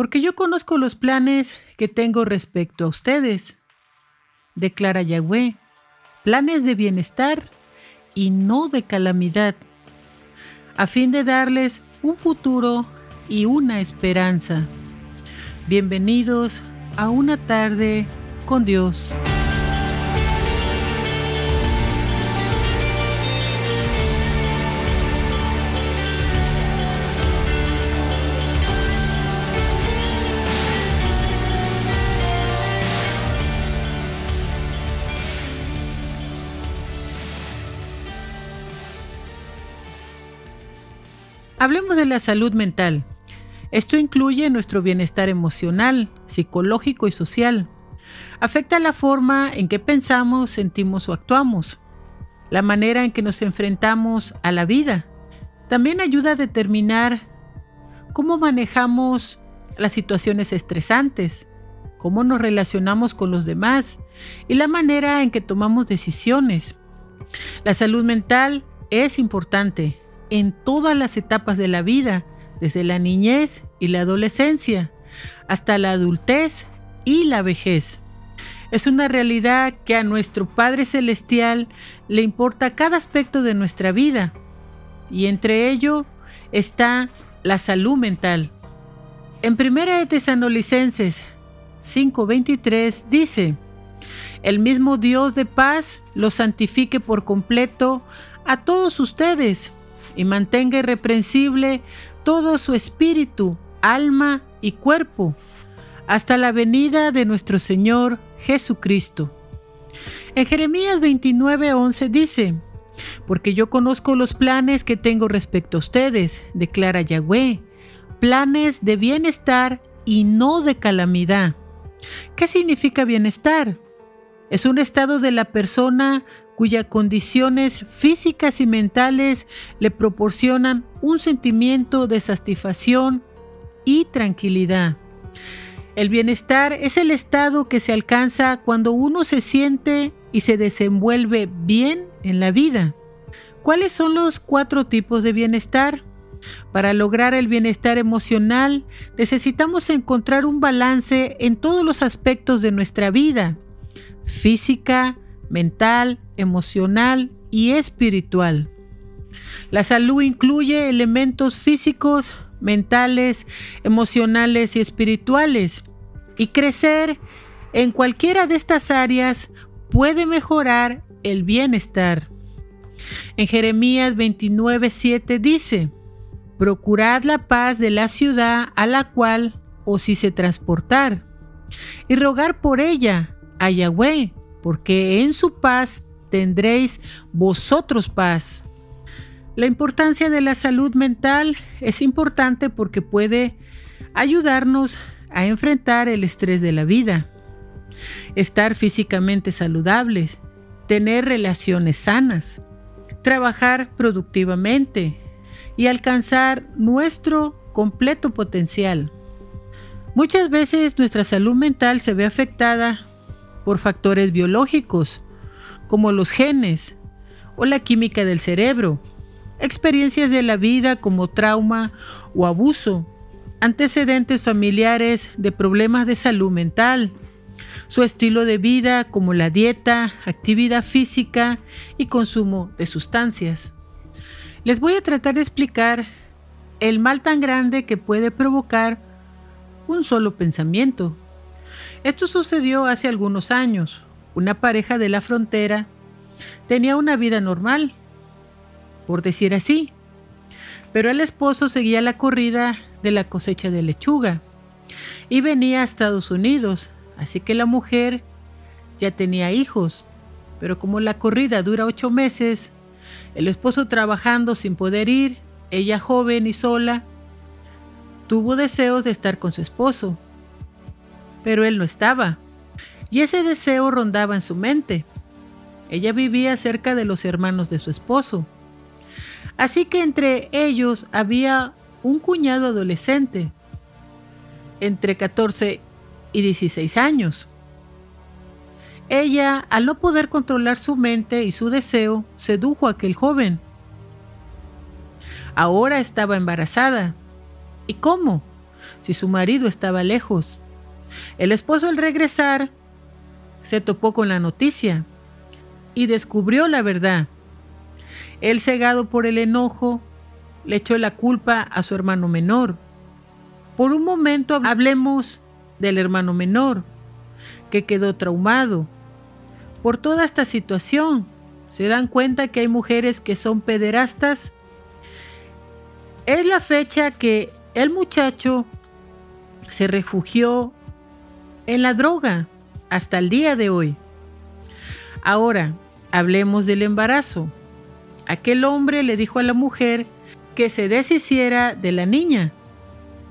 Porque yo conozco los planes que tengo respecto a ustedes, declara Yahweh, planes de bienestar y no de calamidad, a fin de darles un futuro y una esperanza. Bienvenidos a una tarde con Dios. Hablemos de la salud mental. Esto incluye nuestro bienestar emocional, psicológico y social. Afecta la forma en que pensamos, sentimos o actuamos, la manera en que nos enfrentamos a la vida. También ayuda a determinar cómo manejamos las situaciones estresantes, cómo nos relacionamos con los demás y la manera en que tomamos decisiones. La salud mental es importante en todas las etapas de la vida, desde la niñez y la adolescencia hasta la adultez y la vejez. Es una realidad que a nuestro Padre Celestial le importa cada aspecto de nuestra vida y entre ello está la salud mental. En 1 de Tesanolicenses 5:23 dice, el mismo Dios de paz los santifique por completo a todos ustedes y mantenga irreprensible todo su espíritu, alma y cuerpo, hasta la venida de nuestro Señor Jesucristo. En Jeremías 29:11 dice, porque yo conozco los planes que tengo respecto a ustedes, declara Yahweh, planes de bienestar y no de calamidad. ¿Qué significa bienestar? Es un estado de la persona cuyas condiciones físicas y mentales le proporcionan un sentimiento de satisfacción y tranquilidad. El bienestar es el estado que se alcanza cuando uno se siente y se desenvuelve bien en la vida. ¿Cuáles son los cuatro tipos de bienestar? Para lograr el bienestar emocional necesitamos encontrar un balance en todos los aspectos de nuestra vida, física, mental, emocional y espiritual. La salud incluye elementos físicos, mentales, emocionales y espirituales. Y crecer en cualquiera de estas áreas puede mejorar el bienestar. En Jeremías 29:7 dice, Procurad la paz de la ciudad a la cual os hice transportar, y rogar por ella a Yahweh, porque en su paz tendréis vosotros paz. La importancia de la salud mental es importante porque puede ayudarnos a enfrentar el estrés de la vida, estar físicamente saludables, tener relaciones sanas, trabajar productivamente y alcanzar nuestro completo potencial. Muchas veces nuestra salud mental se ve afectada por factores biológicos, como los genes o la química del cerebro, experiencias de la vida como trauma o abuso, antecedentes familiares de problemas de salud mental, su estilo de vida como la dieta, actividad física y consumo de sustancias. Les voy a tratar de explicar el mal tan grande que puede provocar un solo pensamiento. Esto sucedió hace algunos años. Una pareja de la frontera tenía una vida normal, por decir así, pero el esposo seguía la corrida de la cosecha de lechuga y venía a Estados Unidos, así que la mujer ya tenía hijos, pero como la corrida dura ocho meses, el esposo trabajando sin poder ir, ella joven y sola, tuvo deseos de estar con su esposo pero él no estaba. Y ese deseo rondaba en su mente. Ella vivía cerca de los hermanos de su esposo. Así que entre ellos había un cuñado adolescente, entre 14 y 16 años. Ella, al no poder controlar su mente y su deseo, sedujo a aquel joven. Ahora estaba embarazada. ¿Y cómo? si su marido estaba lejos. El esposo al regresar se topó con la noticia y descubrió la verdad. Él, cegado por el enojo, le echó la culpa a su hermano menor. Por un momento hablemos del hermano menor, que quedó traumado por toda esta situación. ¿Se dan cuenta que hay mujeres que son pederastas? Es la fecha que el muchacho se refugió en la droga hasta el día de hoy. Ahora, hablemos del embarazo. Aquel hombre le dijo a la mujer que se deshiciera de la niña,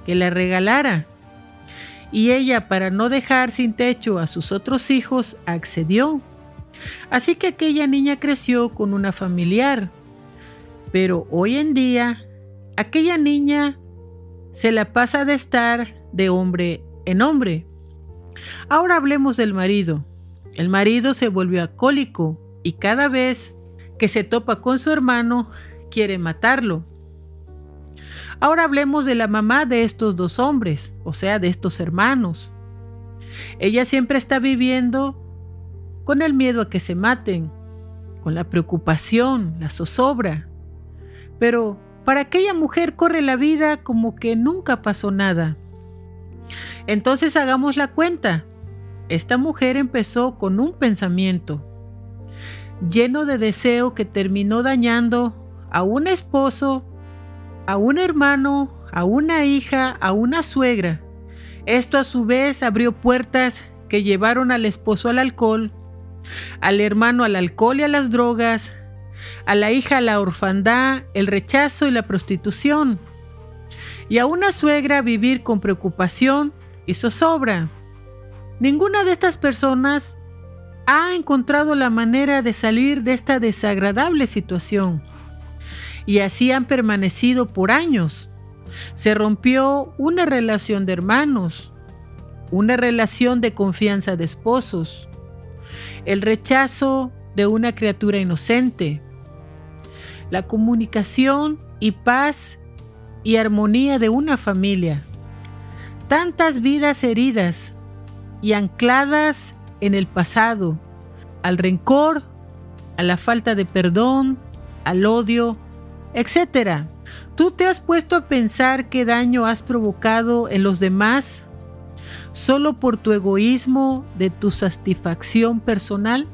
que la regalara. Y ella, para no dejar sin techo a sus otros hijos, accedió. Así que aquella niña creció con una familiar. Pero hoy en día, aquella niña se la pasa de estar de hombre en hombre. Ahora hablemos del marido. El marido se volvió alcohólico y cada vez que se topa con su hermano quiere matarlo. Ahora hablemos de la mamá de estos dos hombres, o sea, de estos hermanos. Ella siempre está viviendo con el miedo a que se maten, con la preocupación, la zozobra. Pero para aquella mujer corre la vida como que nunca pasó nada. Entonces hagamos la cuenta. Esta mujer empezó con un pensamiento lleno de deseo que terminó dañando a un esposo, a un hermano, a una hija, a una suegra. Esto a su vez abrió puertas que llevaron al esposo al alcohol, al hermano al alcohol y a las drogas, a la hija a la orfandad, el rechazo y la prostitución, y a una suegra vivir con preocupación y zozobra. Ninguna de estas personas ha encontrado la manera de salir de esta desagradable situación. Y así han permanecido por años. Se rompió una relación de hermanos, una relación de confianza de esposos, el rechazo de una criatura inocente, la comunicación y paz y armonía de una familia. Tantas vidas heridas y ancladas en el pasado, al rencor, a la falta de perdón, al odio, etc. ¿Tú te has puesto a pensar qué daño has provocado en los demás solo por tu egoísmo de tu satisfacción personal?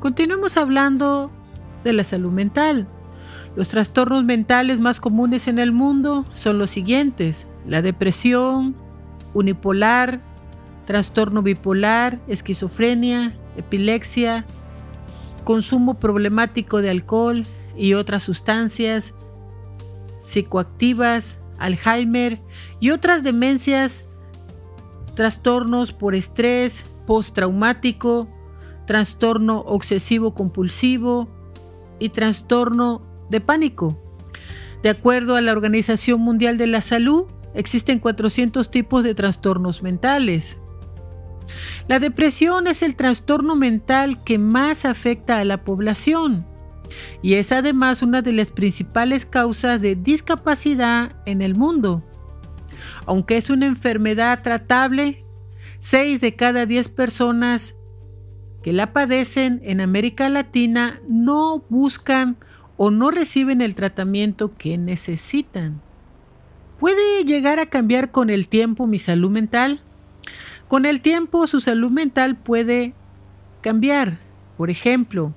Continuemos hablando de la salud mental. Los trastornos mentales más comunes en el mundo son los siguientes. La depresión, unipolar, trastorno bipolar, esquizofrenia, epilepsia, consumo problemático de alcohol y otras sustancias, psicoactivas, Alzheimer y otras demencias, trastornos por estrés postraumático, trastorno obsesivo compulsivo y trastorno de pánico. De acuerdo a la Organización Mundial de la Salud, existen 400 tipos de trastornos mentales. La depresión es el trastorno mental que más afecta a la población y es además una de las principales causas de discapacidad en el mundo. Aunque es una enfermedad tratable, 6 de cada 10 personas que la padecen en América Latina no buscan o no reciben el tratamiento que necesitan. ¿Puede llegar a cambiar con el tiempo mi salud mental? Con el tiempo su salud mental puede cambiar. Por ejemplo,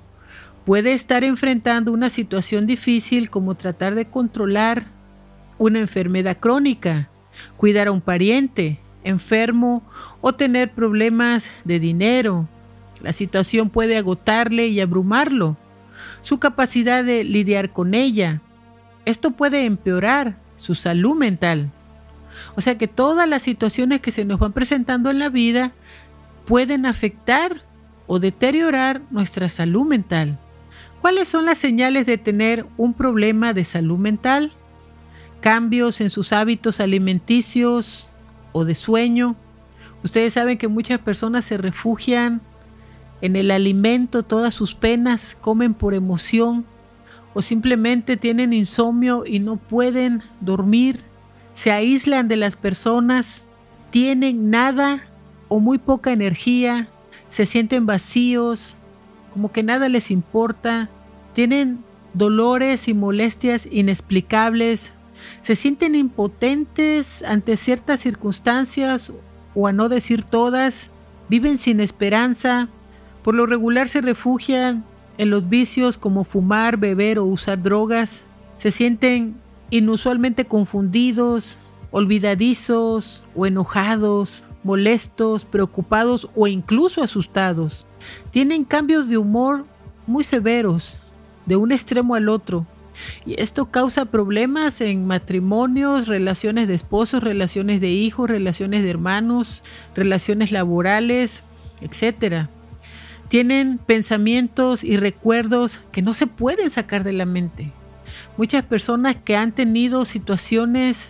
puede estar enfrentando una situación difícil como tratar de controlar una enfermedad crónica, cuidar a un pariente enfermo o tener problemas de dinero. La situación puede agotarle y abrumarlo. Su capacidad de lidiar con ella. Esto puede empeorar su salud mental. O sea que todas las situaciones que se nos van presentando en la vida pueden afectar o deteriorar nuestra salud mental. ¿Cuáles son las señales de tener un problema de salud mental? Cambios en sus hábitos alimenticios o de sueño. Ustedes saben que muchas personas se refugian en el alimento, todas sus penas, comen por emoción o simplemente tienen insomnio y no pueden dormir se aíslan de las personas, tienen nada o muy poca energía, se sienten vacíos, como que nada les importa, tienen dolores y molestias inexplicables, se sienten impotentes ante ciertas circunstancias o a no decir todas, viven sin esperanza, por lo regular se refugian en los vicios como fumar, beber o usar drogas, se sienten inusualmente confundidos, olvidadizos o enojados, molestos, preocupados o incluso asustados. Tienen cambios de humor muy severos, de un extremo al otro. Y esto causa problemas en matrimonios, relaciones de esposos, relaciones de hijos, relaciones de hermanos, relaciones laborales, etc. Tienen pensamientos y recuerdos que no se pueden sacar de la mente. Muchas personas que han tenido situaciones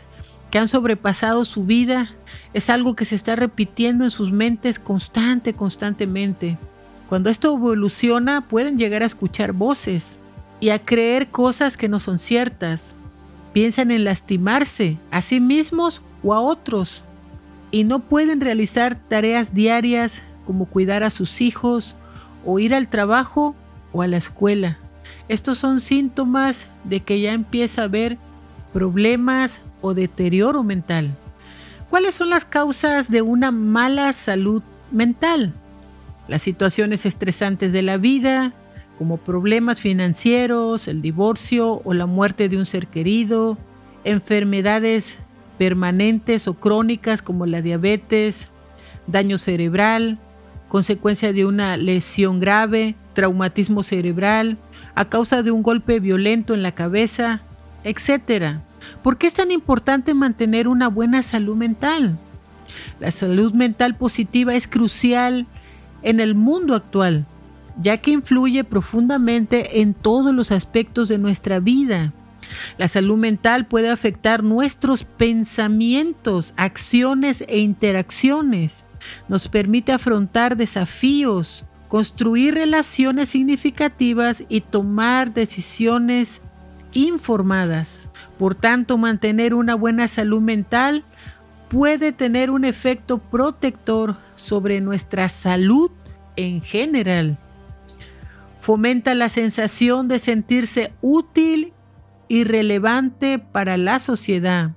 que han sobrepasado su vida es algo que se está repitiendo en sus mentes constante, constantemente. Cuando esto evoluciona pueden llegar a escuchar voces y a creer cosas que no son ciertas. Piensan en lastimarse a sí mismos o a otros y no pueden realizar tareas diarias como cuidar a sus hijos o ir al trabajo o a la escuela. Estos son síntomas de que ya empieza a haber problemas o deterioro mental. ¿Cuáles son las causas de una mala salud mental? Las situaciones estresantes de la vida, como problemas financieros, el divorcio o la muerte de un ser querido, enfermedades permanentes o crónicas como la diabetes, daño cerebral, consecuencia de una lesión grave, traumatismo cerebral, a causa de un golpe violento en la cabeza, etc. ¿Por qué es tan importante mantener una buena salud mental? La salud mental positiva es crucial en el mundo actual ya que influye profundamente en todos los aspectos de nuestra vida. La salud mental puede afectar nuestros pensamientos, acciones e interacciones. Nos permite afrontar desafíos, construir relaciones significativas y tomar decisiones informadas. Por tanto, mantener una buena salud mental puede tener un efecto protector sobre nuestra salud en general. Fomenta la sensación de sentirse útil y relevante para la sociedad.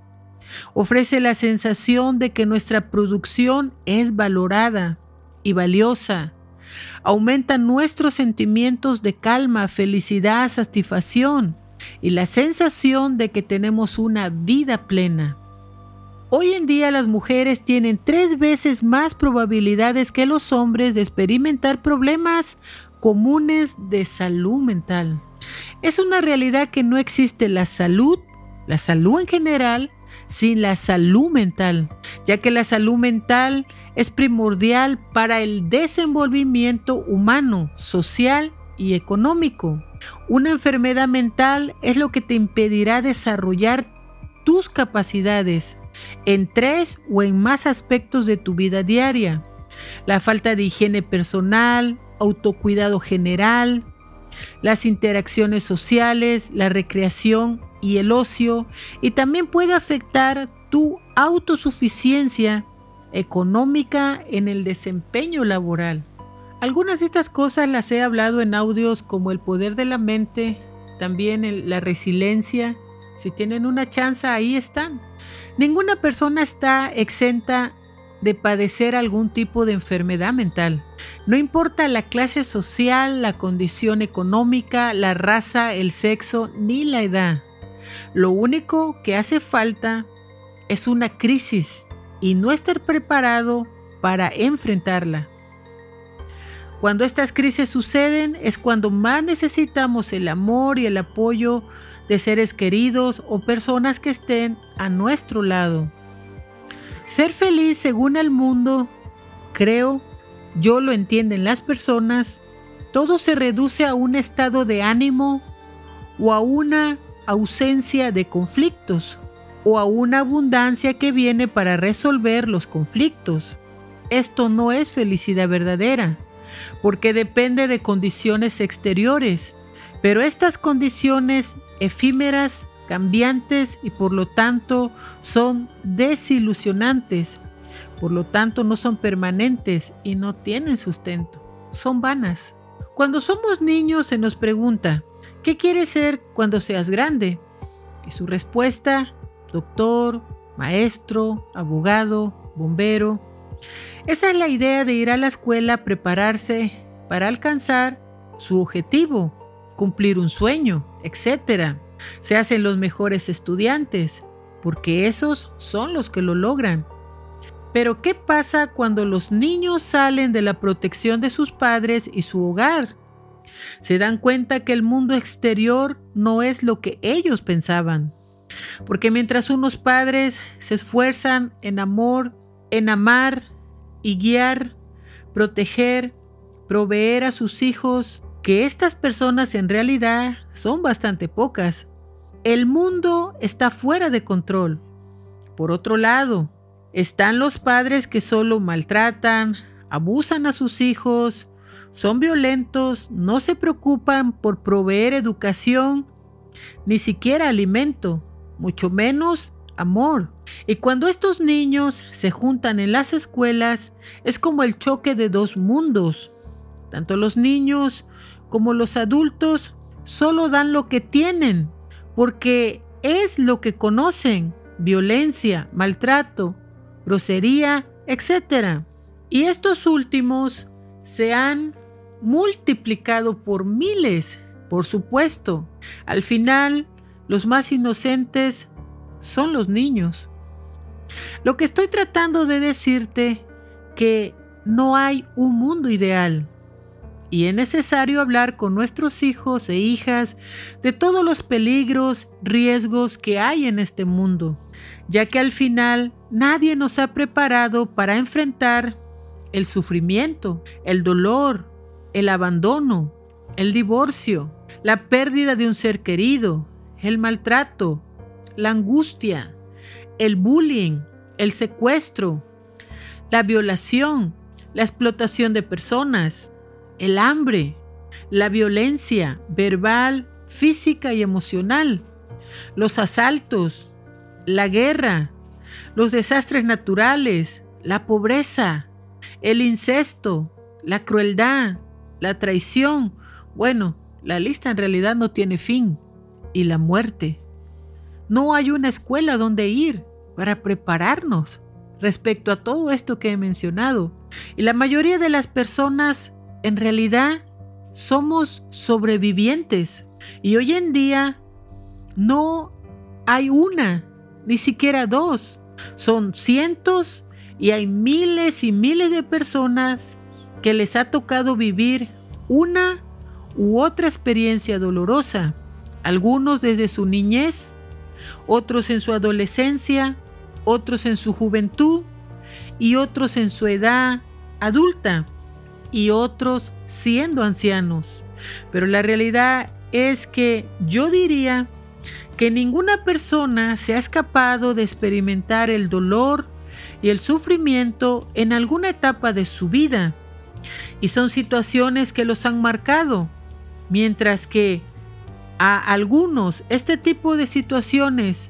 Ofrece la sensación de que nuestra producción es valorada y valiosa. Aumenta nuestros sentimientos de calma, felicidad, satisfacción y la sensación de que tenemos una vida plena. Hoy en día las mujeres tienen tres veces más probabilidades que los hombres de experimentar problemas comunes de salud mental. Es una realidad que no existe la salud, la salud en general, sin la salud mental, ya que la salud mental es primordial para el desenvolvimiento humano, social y económico. Una enfermedad mental es lo que te impedirá desarrollar tus capacidades en tres o en más aspectos de tu vida diaria. La falta de higiene personal, autocuidado general, las interacciones sociales, la recreación y el ocio, y también puede afectar tu autosuficiencia económica en el desempeño laboral. Algunas de estas cosas las he hablado en audios como el poder de la mente, también la resiliencia. Si tienen una chance, ahí están. Ninguna persona está exenta de padecer algún tipo de enfermedad mental. No importa la clase social, la condición económica, la raza, el sexo ni la edad. Lo único que hace falta es una crisis y no estar preparado para enfrentarla. Cuando estas crisis suceden es cuando más necesitamos el amor y el apoyo de seres queridos o personas que estén a nuestro lado. Ser feliz según el mundo, creo, yo lo entienden las personas, todo se reduce a un estado de ánimo o a una ausencia de conflictos o a una abundancia que viene para resolver los conflictos. Esto no es felicidad verdadera, porque depende de condiciones exteriores, pero estas condiciones efímeras cambiantes y por lo tanto son desilusionantes. Por lo tanto no son permanentes y no tienen sustento. Son vanas. Cuando somos niños se nos pregunta, ¿qué quieres ser cuando seas grande? Y su respuesta, doctor, maestro, abogado, bombero. Esa es la idea de ir a la escuela a prepararse para alcanzar su objetivo, cumplir un sueño, etc. Se hacen los mejores estudiantes, porque esos son los que lo logran. Pero ¿qué pasa cuando los niños salen de la protección de sus padres y su hogar? Se dan cuenta que el mundo exterior no es lo que ellos pensaban. Porque mientras unos padres se esfuerzan en amor, en amar y guiar, proteger, proveer a sus hijos, que estas personas en realidad son bastante pocas. El mundo está fuera de control. Por otro lado, están los padres que solo maltratan, abusan a sus hijos, son violentos, no se preocupan por proveer educación, ni siquiera alimento, mucho menos amor. Y cuando estos niños se juntan en las escuelas, es como el choque de dos mundos. Tanto los niños como los adultos solo dan lo que tienen, porque es lo que conocen, violencia, maltrato, grosería, etc. Y estos últimos se han multiplicado por miles, por supuesto. Al final, los más inocentes son los niños. Lo que estoy tratando de decirte que no hay un mundo ideal y es necesario hablar con nuestros hijos e hijas de todos los peligros, riesgos que hay en este mundo, ya que al final nadie nos ha preparado para enfrentar el sufrimiento, el dolor, el abandono, el divorcio, la pérdida de un ser querido, el maltrato, la angustia, el bullying, el secuestro, la violación, la explotación de personas, el hambre, la violencia verbal, física y emocional, los asaltos, la guerra, los desastres naturales, la pobreza, el incesto, la crueldad, la traición. Bueno, la lista en realidad no tiene fin. Y la muerte. No hay una escuela donde ir para prepararnos respecto a todo esto que he mencionado. Y la mayoría de las personas en realidad somos sobrevivientes. Y hoy en día no hay una, ni siquiera dos. Son cientos y hay miles y miles de personas que les ha tocado vivir una u otra experiencia dolorosa. Algunos desde su niñez, otros en su adolescencia, otros en su juventud y otros en su edad adulta y otros siendo ancianos. Pero la realidad es que yo diría que ninguna persona se ha escapado de experimentar el dolor y el sufrimiento en alguna etapa de su vida. Y son situaciones que los han marcado, mientras que a algunos este tipo de situaciones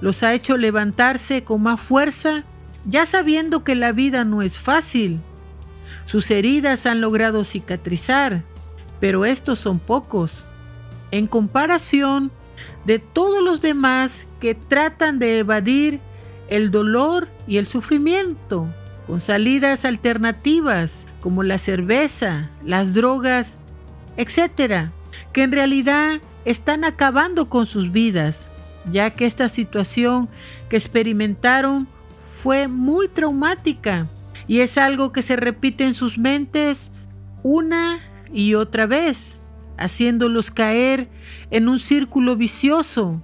los ha hecho levantarse con más fuerza, ya sabiendo que la vida no es fácil sus heridas han logrado cicatrizar, pero estos son pocos, en comparación de todos los demás que tratan de evadir el dolor y el sufrimiento con salidas alternativas como la cerveza, las drogas, etcétera, que en realidad están acabando con sus vidas, ya que esta situación que experimentaron fue muy traumática y es algo que se repite en sus mentes una y otra vez, haciéndolos caer en un círculo vicioso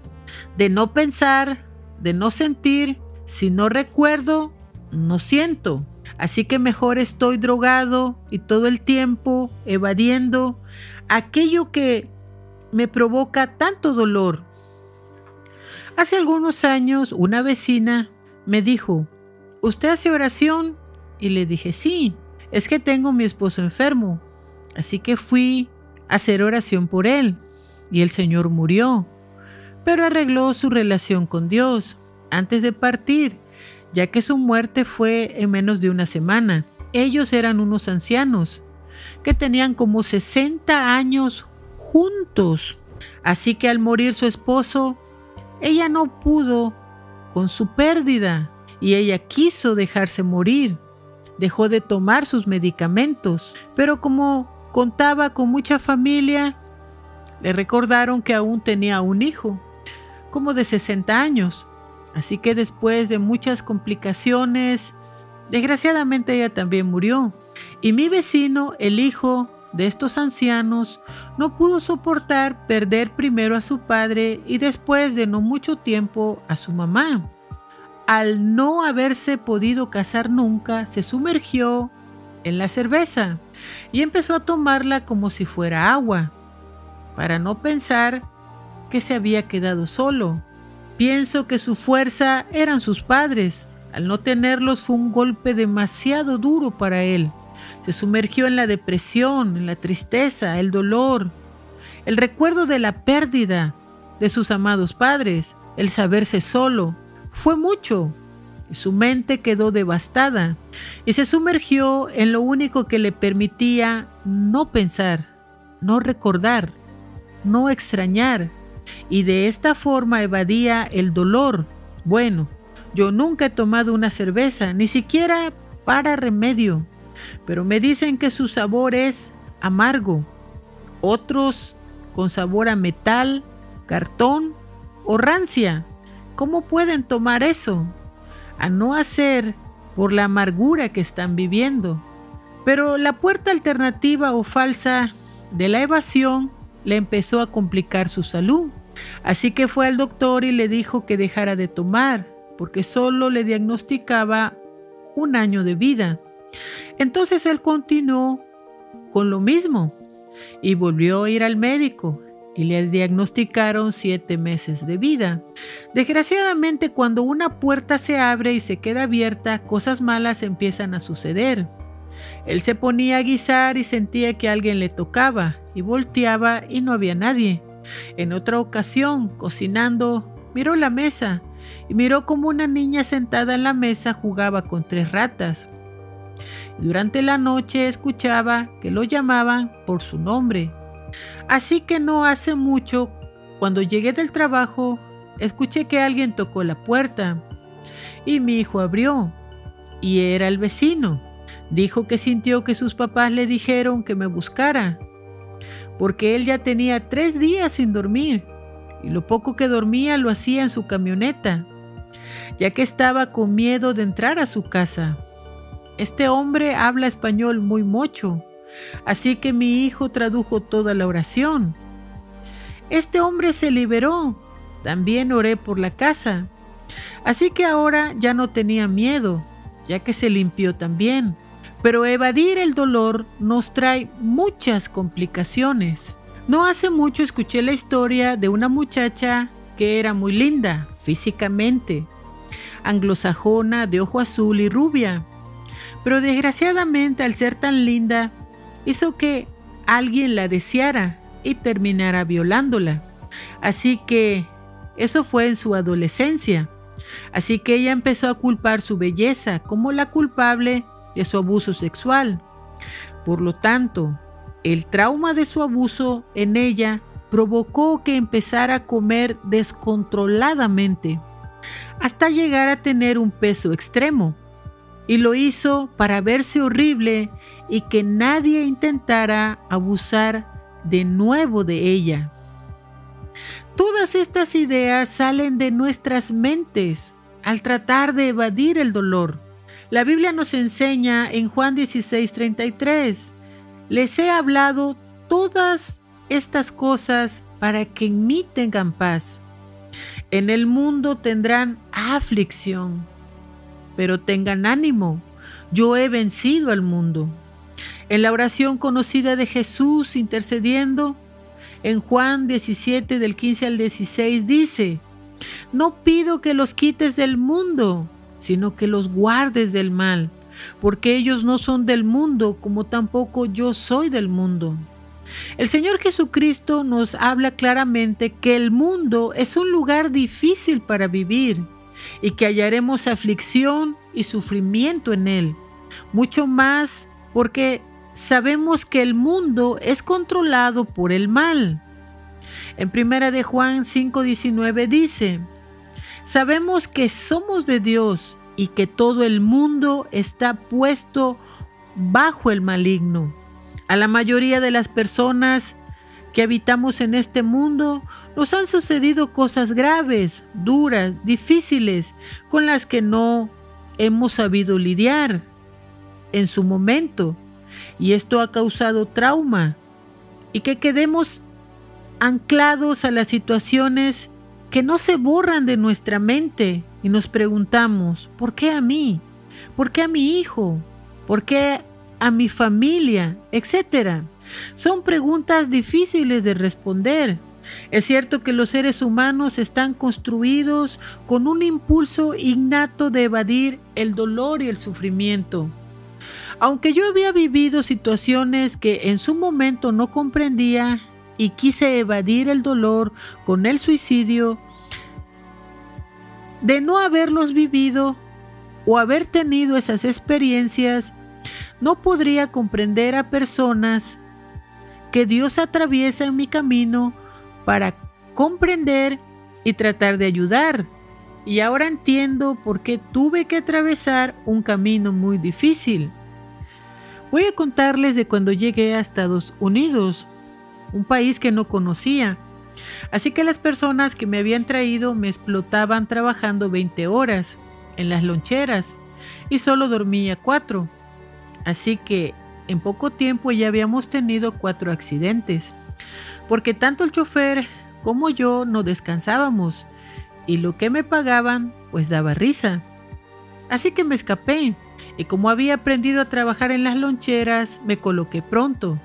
de no pensar, de no sentir, si no recuerdo, no siento. Así que mejor estoy drogado y todo el tiempo evadiendo aquello que me provoca tanto dolor. Hace algunos años una vecina me dijo, ¿usted hace oración? Y le dije, sí, es que tengo mi esposo enfermo. Así que fui a hacer oración por él y el Señor murió. pero arregló su relación con Dios antes de partir, ya que su muerte fue en menos de una semana. Ellos eran unos ancianos que tenían como 60 años juntos. Así que al morir su esposo, ella no pudo con su pérdida y ella quiso dejarse morir. Dejó de tomar sus medicamentos, pero como contaba con mucha familia, le recordaron que aún tenía un hijo, como de 60 años. Así que después de muchas complicaciones, desgraciadamente ella también murió. Y mi vecino, el hijo de estos ancianos, no pudo soportar perder primero a su padre y después de no mucho tiempo a su mamá. Al no haberse podido casar nunca, se sumergió en la cerveza y empezó a tomarla como si fuera agua, para no pensar que se había quedado solo. Pienso que su fuerza eran sus padres. Al no tenerlos fue un golpe demasiado duro para él. Se sumergió en la depresión, en la tristeza, el dolor, el recuerdo de la pérdida de sus amados padres, el saberse solo. Fue mucho. Su mente quedó devastada y se sumergió en lo único que le permitía no pensar, no recordar, no extrañar, y de esta forma evadía el dolor. Bueno, yo nunca he tomado una cerveza, ni siquiera para remedio, pero me dicen que su sabor es amargo, otros con sabor a metal, cartón o rancia. ¿Cómo pueden tomar eso? A no hacer por la amargura que están viviendo. Pero la puerta alternativa o falsa de la evasión le empezó a complicar su salud. Así que fue al doctor y le dijo que dejara de tomar, porque solo le diagnosticaba un año de vida. Entonces él continuó con lo mismo y volvió a ir al médico y le diagnosticaron siete meses de vida. Desgraciadamente cuando una puerta se abre y se queda abierta, cosas malas empiezan a suceder. Él se ponía a guisar y sentía que alguien le tocaba y volteaba y no había nadie. En otra ocasión, cocinando, miró la mesa y miró como una niña sentada en la mesa jugaba con tres ratas. Durante la noche escuchaba que lo llamaban por su nombre. Así que no hace mucho, cuando llegué del trabajo, escuché que alguien tocó la puerta y mi hijo abrió y era el vecino. Dijo que sintió que sus papás le dijeron que me buscara, porque él ya tenía tres días sin dormir y lo poco que dormía lo hacía en su camioneta, ya que estaba con miedo de entrar a su casa. Este hombre habla español muy mocho, así que mi hijo tradujo toda la oración. Este hombre se liberó, también oré por la casa, así que ahora ya no tenía miedo, ya que se limpió también. Pero evadir el dolor nos trae muchas complicaciones. No hace mucho escuché la historia de una muchacha que era muy linda físicamente, anglosajona, de ojo azul y rubia. Pero desgraciadamente al ser tan linda, hizo que alguien la deseara y terminara violándola. Así que eso fue en su adolescencia. Así que ella empezó a culpar su belleza como la culpable de su abuso sexual. Por lo tanto, el trauma de su abuso en ella provocó que empezara a comer descontroladamente hasta llegar a tener un peso extremo. Y lo hizo para verse horrible y que nadie intentara abusar de nuevo de ella. Todas estas ideas salen de nuestras mentes al tratar de evadir el dolor. La Biblia nos enseña en Juan 16:33, les he hablado todas estas cosas para que en mí tengan paz. En el mundo tendrán aflicción, pero tengan ánimo, yo he vencido al mundo. En la oración conocida de Jesús intercediendo, en Juan 17 del 15 al 16 dice, no pido que los quites del mundo, sino que los guardes del mal, porque ellos no son del mundo, como tampoco yo soy del mundo. El Señor Jesucristo nos habla claramente que el mundo es un lugar difícil para vivir y que hallaremos aflicción y sufrimiento en él. Mucho más porque sabemos que el mundo es controlado por el mal. En primera de Juan 5:19 dice, Sabemos que somos de Dios y que todo el mundo está puesto bajo el maligno. A la mayoría de las personas que habitamos en este mundo nos han sucedido cosas graves, duras, difíciles, con las que no hemos sabido lidiar en su momento. Y esto ha causado trauma y que quedemos anclados a las situaciones que no se borran de nuestra mente y nos preguntamos, ¿por qué a mí? ¿Por qué a mi hijo? ¿Por qué a mi familia? Etcétera. Son preguntas difíciles de responder. Es cierto que los seres humanos están construidos con un impulso innato de evadir el dolor y el sufrimiento. Aunque yo había vivido situaciones que en su momento no comprendía y quise evadir el dolor con el suicidio, de no haberlos vivido o haber tenido esas experiencias, no podría comprender a personas que Dios atraviesa en mi camino para comprender y tratar de ayudar. Y ahora entiendo por qué tuve que atravesar un camino muy difícil. Voy a contarles de cuando llegué a Estados Unidos, un país que no conocía. Así que las personas que me habían traído me explotaban trabajando 20 horas en las loncheras y solo dormía 4. Así que en poco tiempo ya habíamos tenido cuatro accidentes, porque tanto el chofer como yo no descansábamos y lo que me pagaban pues daba risa. Así que me escapé y como había aprendido a trabajar en las loncheras, me coloqué pronto.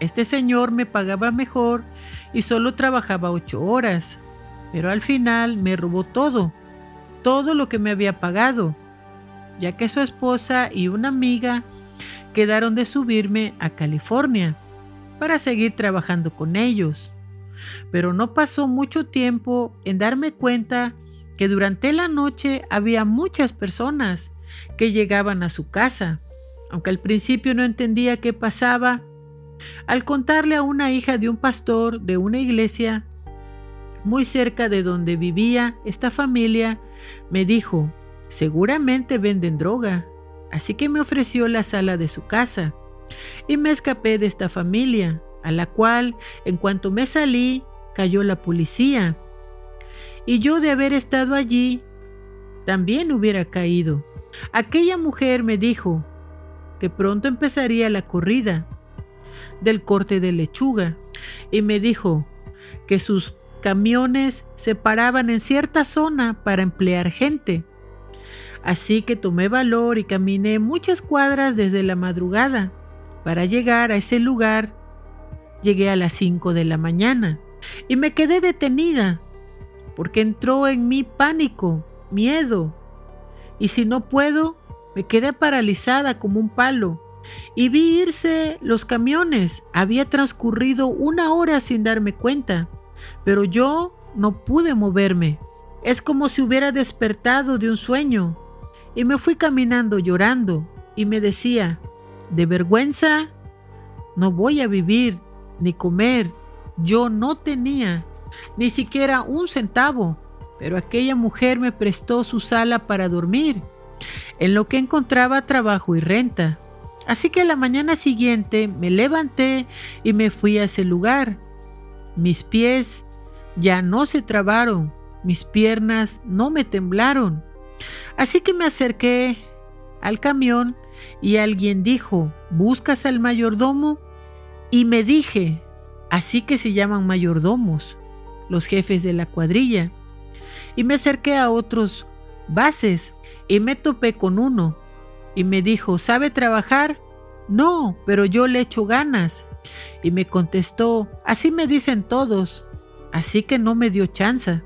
Este señor me pagaba mejor y solo trabajaba ocho horas, pero al final me robó todo, todo lo que me había pagado, ya que su esposa y una amiga quedaron de subirme a California para seguir trabajando con ellos. Pero no pasó mucho tiempo en darme cuenta que durante la noche había muchas personas que llegaban a su casa. Aunque al principio no entendía qué pasaba, al contarle a una hija de un pastor de una iglesia muy cerca de donde vivía esta familia, me dijo, seguramente venden droga. Así que me ofreció la sala de su casa y me escapé de esta familia, a la cual, en cuanto me salí, cayó la policía. Y yo de haber estado allí, también hubiera caído. Aquella mujer me dijo que pronto empezaría la corrida del corte de lechuga y me dijo que sus camiones se paraban en cierta zona para emplear gente. Así que tomé valor y caminé muchas cuadras desde la madrugada. Para llegar a ese lugar, llegué a las 5 de la mañana y me quedé detenida porque entró en mí pánico, miedo. Y si no puedo, me quedé paralizada como un palo y vi irse los camiones. Había transcurrido una hora sin darme cuenta, pero yo no pude moverme. Es como si hubiera despertado de un sueño y me fui caminando llorando y me decía, de vergüenza, no voy a vivir ni comer. Yo no tenía ni siquiera un centavo, pero aquella mujer me prestó su sala para dormir, en lo que encontraba trabajo y renta. Así que la mañana siguiente me levanté y me fui a ese lugar. Mis pies ya no se trabaron, mis piernas no me temblaron. Así que me acerqué al camión y alguien dijo, ¿buscas al mayordomo? Y me dije, así que se llaman mayordomos, los jefes de la cuadrilla. Y me acerqué a otros bases y me topé con uno y me dijo, ¿sabe trabajar? No, pero yo le echo ganas. Y me contestó, así me dicen todos. Así que no me dio chance.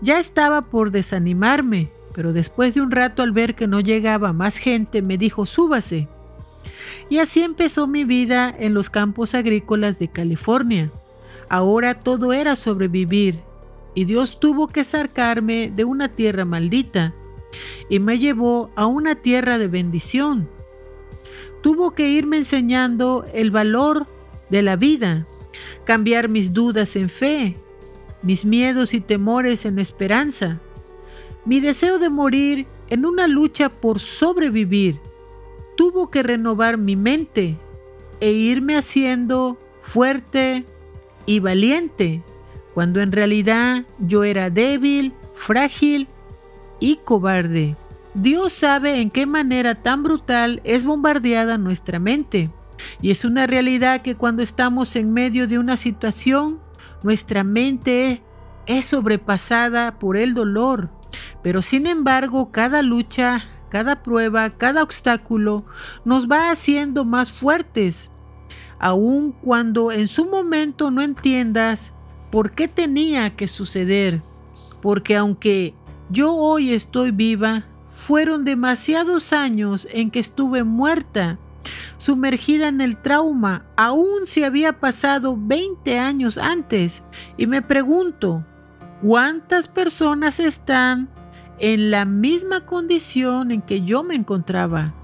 Ya estaba por desanimarme, pero después de un rato al ver que no llegaba más gente, me dijo, súbase. Y así empezó mi vida en los campos agrícolas de California. Ahora todo era sobrevivir, y Dios tuvo que sacarme de una tierra maldita y me llevó a una tierra de bendición. Tuvo que irme enseñando el valor de la vida, cambiar mis dudas en fe, mis miedos y temores en esperanza, mi deseo de morir en una lucha por sobrevivir. Tuvo que renovar mi mente e irme haciendo fuerte y valiente, cuando en realidad yo era débil, frágil y cobarde. Dios sabe en qué manera tan brutal es bombardeada nuestra mente. Y es una realidad que cuando estamos en medio de una situación, nuestra mente es sobrepasada por el dolor. Pero sin embargo, cada lucha, cada prueba, cada obstáculo nos va haciendo más fuertes. Aun cuando en su momento no entiendas por qué tenía que suceder. Porque aunque yo hoy estoy viva. Fueron demasiados años en que estuve muerta, sumergida en el trauma, aún si había pasado 20 años antes. Y me pregunto, ¿cuántas personas están en la misma condición en que yo me encontraba?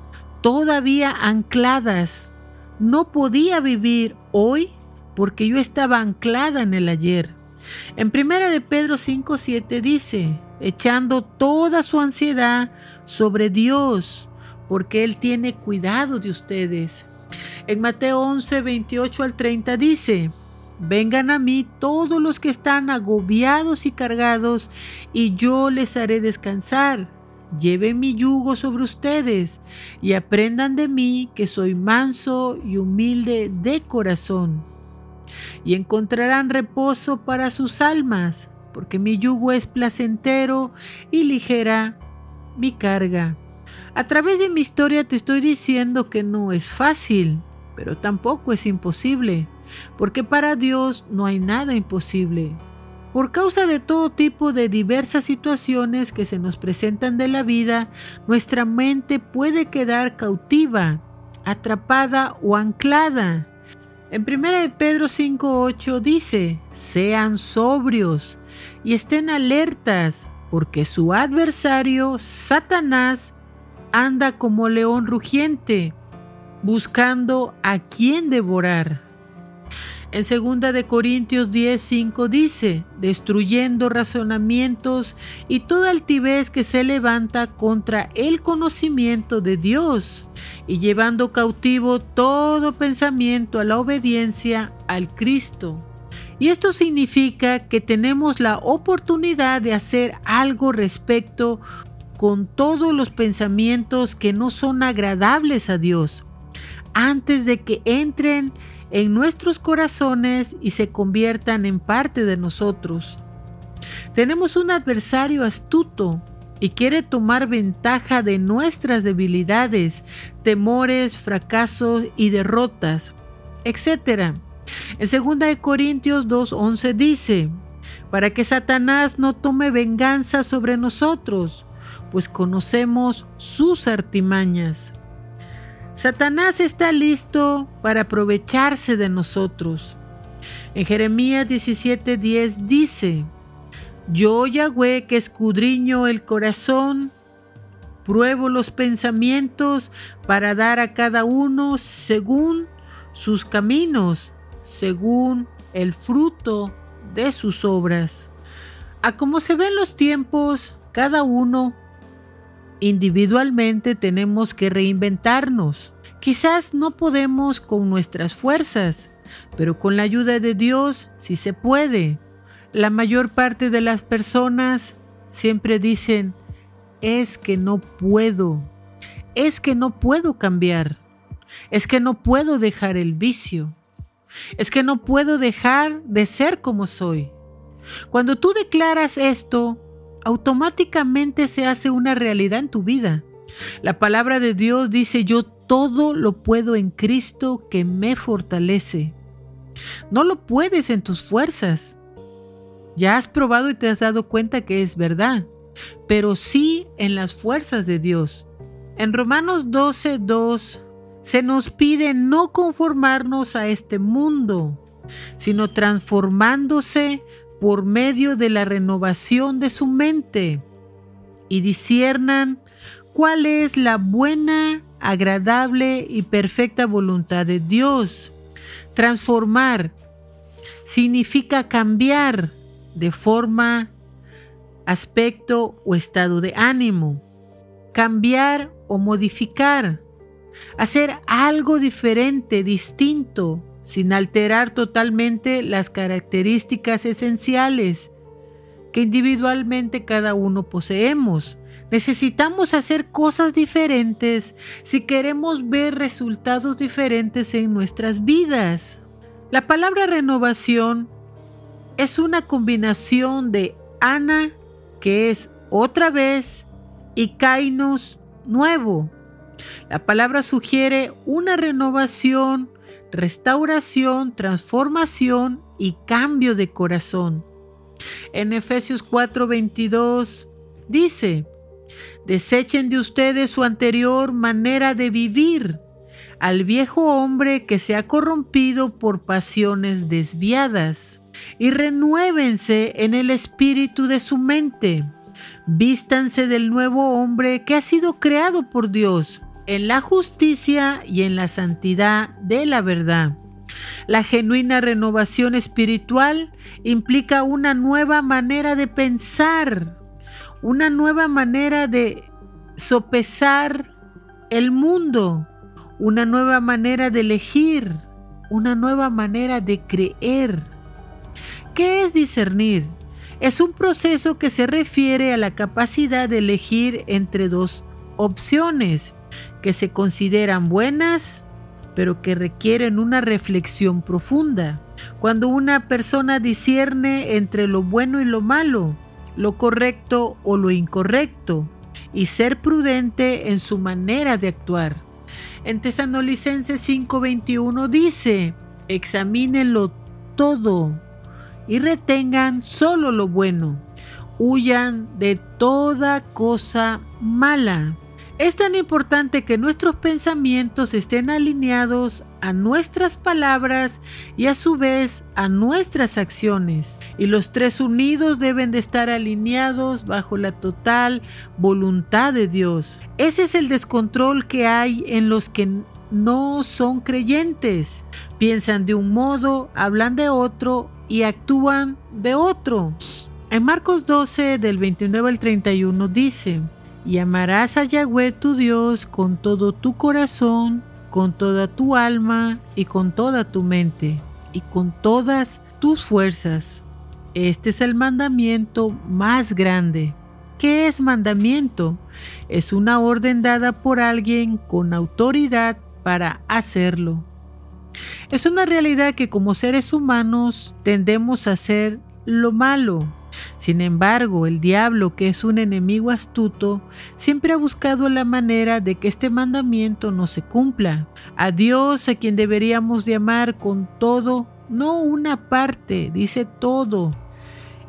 Todavía ancladas. No podía vivir hoy porque yo estaba anclada en el ayer. En primera de Pedro 5:7 dice, echando toda su ansiedad sobre Dios, porque Él tiene cuidado de ustedes. En Mateo 11, 28 al 30 dice, Vengan a mí todos los que están agobiados y cargados, y yo les haré descansar. Lleven mi yugo sobre ustedes y aprendan de mí que soy manso y humilde de corazón. Y encontrarán reposo para sus almas porque mi yugo es placentero y ligera mi carga. A través de mi historia te estoy diciendo que no es fácil, pero tampoco es imposible, porque para Dios no hay nada imposible. Por causa de todo tipo de diversas situaciones que se nos presentan de la vida, nuestra mente puede quedar cautiva, atrapada o anclada. En 1 Pedro 5.8 dice, sean sobrios, y estén alertas, porque su adversario, Satanás, anda como león rugiente, buscando a quien devorar. En 2 de Corintios 10:5 dice, destruyendo razonamientos y toda altivez que se levanta contra el conocimiento de Dios, y llevando cautivo todo pensamiento a la obediencia al Cristo. Y esto significa que tenemos la oportunidad de hacer algo respecto con todos los pensamientos que no son agradables a Dios, antes de que entren en nuestros corazones y se conviertan en parte de nosotros. Tenemos un adversario astuto y quiere tomar ventaja de nuestras debilidades, temores, fracasos y derrotas, etc. En 2 Corintios 2.11 dice, para que Satanás no tome venganza sobre nosotros, pues conocemos sus artimañas. Satanás está listo para aprovecharse de nosotros. En Jeremías 17:10 dice, Yo Yahweh que escudriño el corazón, pruebo los pensamientos para dar a cada uno según sus caminos según el fruto de sus obras. A como se ven los tiempos, cada uno individualmente tenemos que reinventarnos. Quizás no podemos con nuestras fuerzas, pero con la ayuda de Dios sí se puede. La mayor parte de las personas siempre dicen, es que no puedo, es que no puedo cambiar, es que no puedo dejar el vicio, es que no puedo dejar de ser como soy. Cuando tú declaras esto, automáticamente se hace una realidad en tu vida. La palabra de Dios dice, yo todo lo puedo en Cristo que me fortalece. No lo puedes en tus fuerzas. Ya has probado y te has dado cuenta que es verdad, pero sí en las fuerzas de Dios. En Romanos 12, 2 se nos pide no conformarnos a este mundo, sino transformándose por medio de la renovación de su mente y disiernan cuál es la buena, agradable y perfecta voluntad de Dios. Transformar significa cambiar de forma, aspecto o estado de ánimo. Cambiar o modificar. Hacer algo diferente, distinto, sin alterar totalmente las características esenciales que individualmente cada uno poseemos. Necesitamos hacer cosas diferentes si queremos ver resultados diferentes en nuestras vidas. La palabra renovación es una combinación de ana, que es otra vez, y kainos, nuevo. La palabra sugiere una renovación, restauración, transformación y cambio de corazón. En Efesios 4:22 dice, desechen de ustedes su anterior manera de vivir, al viejo hombre que se ha corrompido por pasiones desviadas, y renuévense en el espíritu de su mente. Vístanse del nuevo hombre que ha sido creado por Dios en la justicia y en la santidad de la verdad. La genuina renovación espiritual implica una nueva manera de pensar, una nueva manera de sopesar el mundo, una nueva manera de elegir, una nueva manera de creer. ¿Qué es discernir? Es un proceso que se refiere a la capacidad de elegir entre dos opciones que se consideran buenas, pero que requieren una reflexión profunda. Cuando una persona discierne entre lo bueno y lo malo, lo correcto o lo incorrecto, y ser prudente en su manera de actuar. En Tesanolicenses 5:21 dice, examínenlo todo y retengan solo lo bueno, huyan de toda cosa mala. Es tan importante que nuestros pensamientos estén alineados a nuestras palabras y a su vez a nuestras acciones. Y los tres unidos deben de estar alineados bajo la total voluntad de Dios. Ese es el descontrol que hay en los que no son creyentes. Piensan de un modo, hablan de otro y actúan de otro. En Marcos 12 del 29 al 31 dice, y amarás a Yahweh tu Dios con todo tu corazón, con toda tu alma y con toda tu mente y con todas tus fuerzas. Este es el mandamiento más grande. ¿Qué es mandamiento? Es una orden dada por alguien con autoridad para hacerlo. Es una realidad que como seres humanos tendemos a hacer lo malo, sin embargo, el diablo, que es un enemigo astuto, siempre ha buscado la manera de que este mandamiento no se cumpla. A Dios, a quien deberíamos llamar con todo, no una parte, dice todo.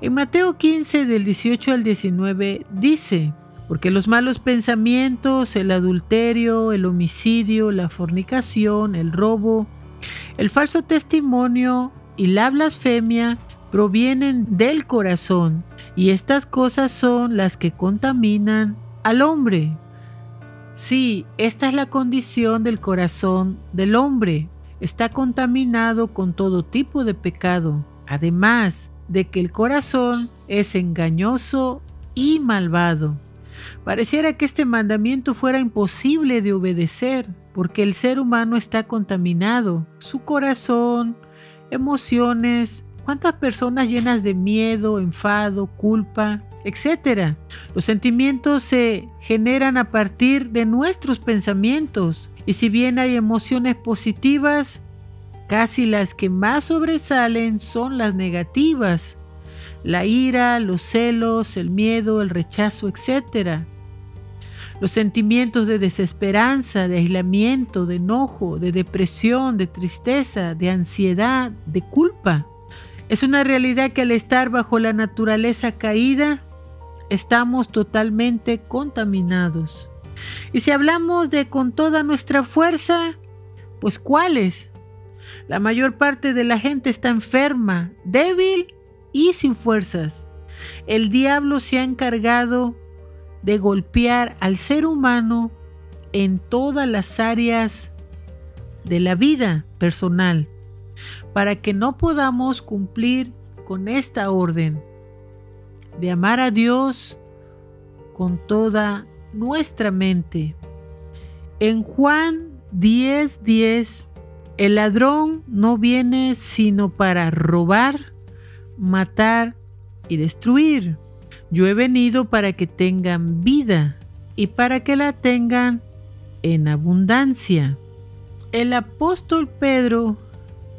En Mateo 15 del 18 al 19 dice, porque los malos pensamientos, el adulterio, el homicidio, la fornicación, el robo, el falso testimonio y la blasfemia provienen del corazón y estas cosas son las que contaminan al hombre. Sí, esta es la condición del corazón del hombre. Está contaminado con todo tipo de pecado, además de que el corazón es engañoso y malvado. Pareciera que este mandamiento fuera imposible de obedecer, porque el ser humano está contaminado. Su corazón, emociones, ¿Cuántas personas llenas de miedo, enfado, culpa, etcétera? Los sentimientos se generan a partir de nuestros pensamientos y si bien hay emociones positivas, casi las que más sobresalen son las negativas. La ira, los celos, el miedo, el rechazo, etcétera. Los sentimientos de desesperanza, de aislamiento, de enojo, de depresión, de tristeza, de ansiedad, de culpa. Es una realidad que al estar bajo la naturaleza caída, estamos totalmente contaminados. Y si hablamos de con toda nuestra fuerza, Pues ¿cuáles? La mayor parte de la gente está enferma, débil y sin fuerzas. El diablo se ha encargado de golpear al ser humano en todas las áreas de la vida personal para que no podamos cumplir con esta orden de amar a Dios con toda nuestra mente. En Juan 10:10, 10, el ladrón no viene sino para robar, matar y destruir. Yo he venido para que tengan vida y para que la tengan en abundancia. El apóstol Pedro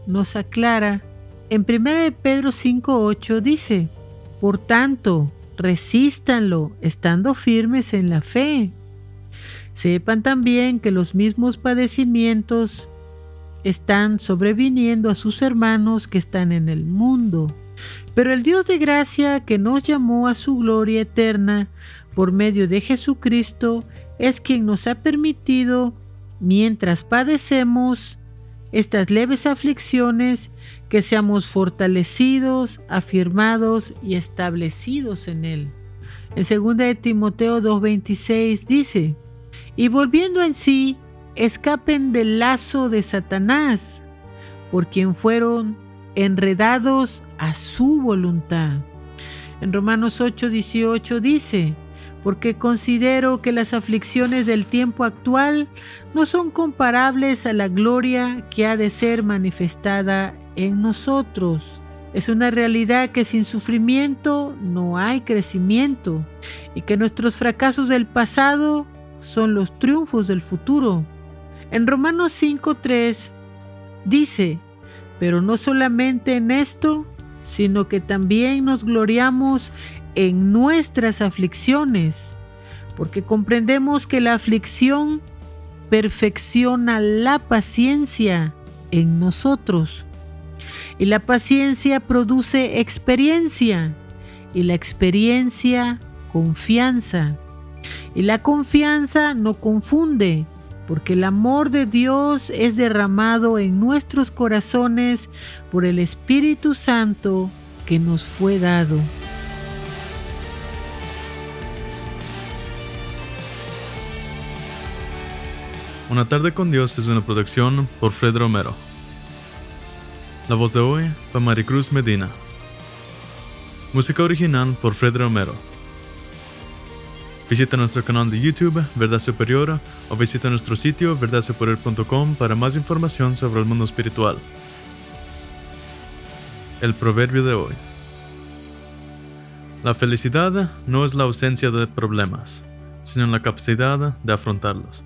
nos aclara en 1 Pedro 5.8 dice, Por tanto, resístanlo estando firmes en la fe. Sepan también que los mismos padecimientos están sobreviniendo a sus hermanos que están en el mundo. Pero el Dios de gracia que nos llamó a su gloria eterna por medio de Jesucristo es quien nos ha permitido, mientras padecemos estas leves aflicciones, que seamos fortalecidos, afirmados y establecidos en Él. En 2 de Timoteo 2.26 dice, y volviendo en sí, escapen del lazo de Satanás, por quien fueron enredados a su voluntad. En Romanos 8:18 dice, porque considero que las aflicciones del tiempo actual no son comparables a la gloria que ha de ser manifestada en nosotros. Es una realidad que sin sufrimiento no hay crecimiento y que nuestros fracasos del pasado son los triunfos del futuro. En Romanos 5.3 dice, pero no solamente en esto, sino que también nos gloriamos en nuestras aflicciones, porque comprendemos que la aflicción perfecciona la paciencia en nosotros. Y la paciencia produce experiencia, y la experiencia confianza. Y la confianza no confunde, porque el amor de Dios es derramado en nuestros corazones por el Espíritu Santo que nos fue dado. Una tarde con Dios es una producción por Fred Romero. La voz de hoy fue Maricruz Medina. Música original por Fred Romero. Visita nuestro canal de YouTube, Verdad Superior, o visita nuestro sitio verdadsuperior.com para más información sobre el mundo espiritual. El proverbio de hoy. La felicidad no es la ausencia de problemas, sino la capacidad de afrontarlos.